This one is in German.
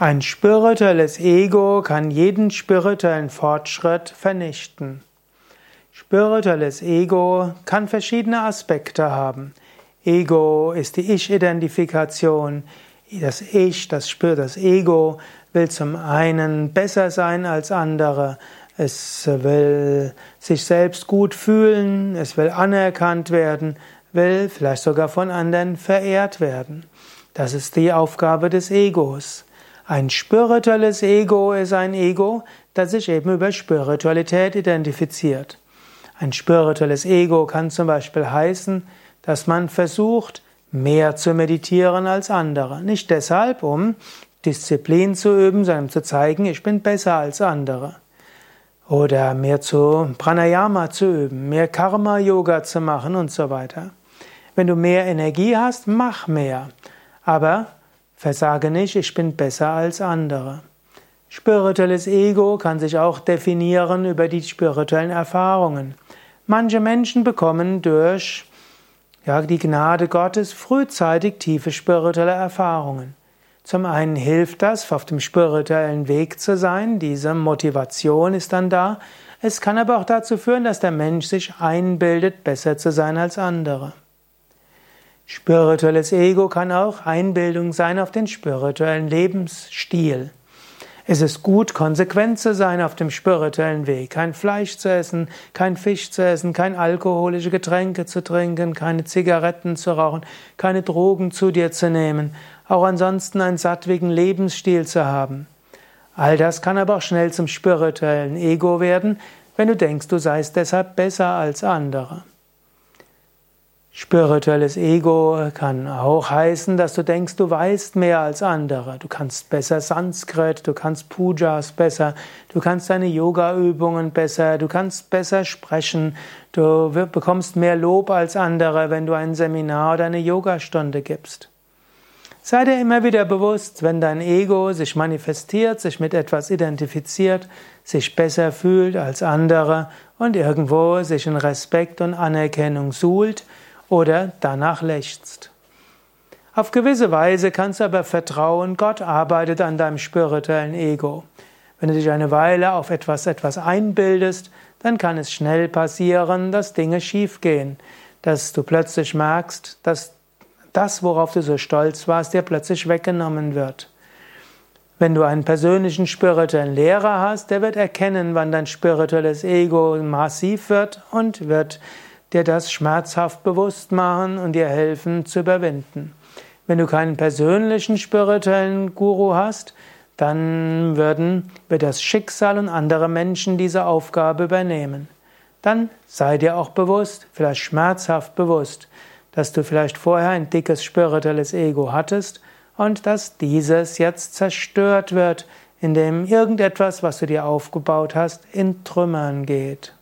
Ein spirituelles Ego kann jeden spirituellen Fortschritt vernichten. Spirituelles Ego kann verschiedene Aspekte haben. Ego ist die Ich-Identifikation. Das Ich, das spürt das Ego, will zum einen besser sein als andere. Es will sich selbst gut fühlen, es will anerkannt werden, will vielleicht sogar von anderen verehrt werden. Das ist die Aufgabe des Egos. Ein spirituelles Ego ist ein Ego, das sich eben über Spiritualität identifiziert. Ein spirituelles Ego kann zum Beispiel heißen, dass man versucht, mehr zu meditieren als andere. Nicht deshalb, um Disziplin zu üben, sondern um zu zeigen, ich bin besser als andere. Oder mehr zu Pranayama zu üben, mehr Karma-Yoga zu machen und so weiter. Wenn du mehr Energie hast, mach mehr. Aber Versage nicht, ich bin besser als andere. Spirituelles Ego kann sich auch definieren über die spirituellen Erfahrungen. Manche Menschen bekommen durch ja, die Gnade Gottes frühzeitig tiefe spirituelle Erfahrungen. Zum einen hilft das, auf dem spirituellen Weg zu sein, diese Motivation ist dann da. Es kann aber auch dazu führen, dass der Mensch sich einbildet, besser zu sein als andere. Spirituelles Ego kann auch Einbildung sein auf den spirituellen Lebensstil. Es ist gut, konsequent zu sein auf dem spirituellen Weg, kein Fleisch zu essen, kein Fisch zu essen, kein alkoholische Getränke zu trinken, keine Zigaretten zu rauchen, keine Drogen zu dir zu nehmen, auch ansonsten einen sattwigen Lebensstil zu haben. All das kann aber auch schnell zum spirituellen Ego werden, wenn du denkst, du seist deshalb besser als andere. Spirituelles Ego kann auch heißen, dass du denkst, du weißt mehr als andere. Du kannst besser Sanskrit, du kannst Pujas besser, du kannst deine Yoga-Übungen besser, du kannst besser sprechen, du bekommst mehr Lob als andere, wenn du ein Seminar oder eine Yogastunde gibst. Sei dir immer wieder bewusst, wenn dein Ego sich manifestiert, sich mit etwas identifiziert, sich besser fühlt als andere und irgendwo sich in Respekt und Anerkennung suhlt, oder danach lechzt. Auf gewisse Weise kannst du aber vertrauen, Gott arbeitet an deinem spirituellen Ego. Wenn du dich eine Weile auf etwas etwas einbildest, dann kann es schnell passieren, dass Dinge schiefgehen, dass du plötzlich merkst, dass das, worauf du so stolz warst, dir plötzlich weggenommen wird. Wenn du einen persönlichen spirituellen Lehrer hast, der wird erkennen, wann dein spirituelles Ego massiv wird und wird dir das schmerzhaft bewusst machen und dir helfen zu überwinden. Wenn du keinen persönlichen spirituellen Guru hast, dann würden, wird das Schicksal und andere Menschen diese Aufgabe übernehmen. Dann sei dir auch bewusst, vielleicht schmerzhaft bewusst, dass du vielleicht vorher ein dickes spirituelles Ego hattest und dass dieses jetzt zerstört wird, indem irgendetwas, was du dir aufgebaut hast, in Trümmern geht.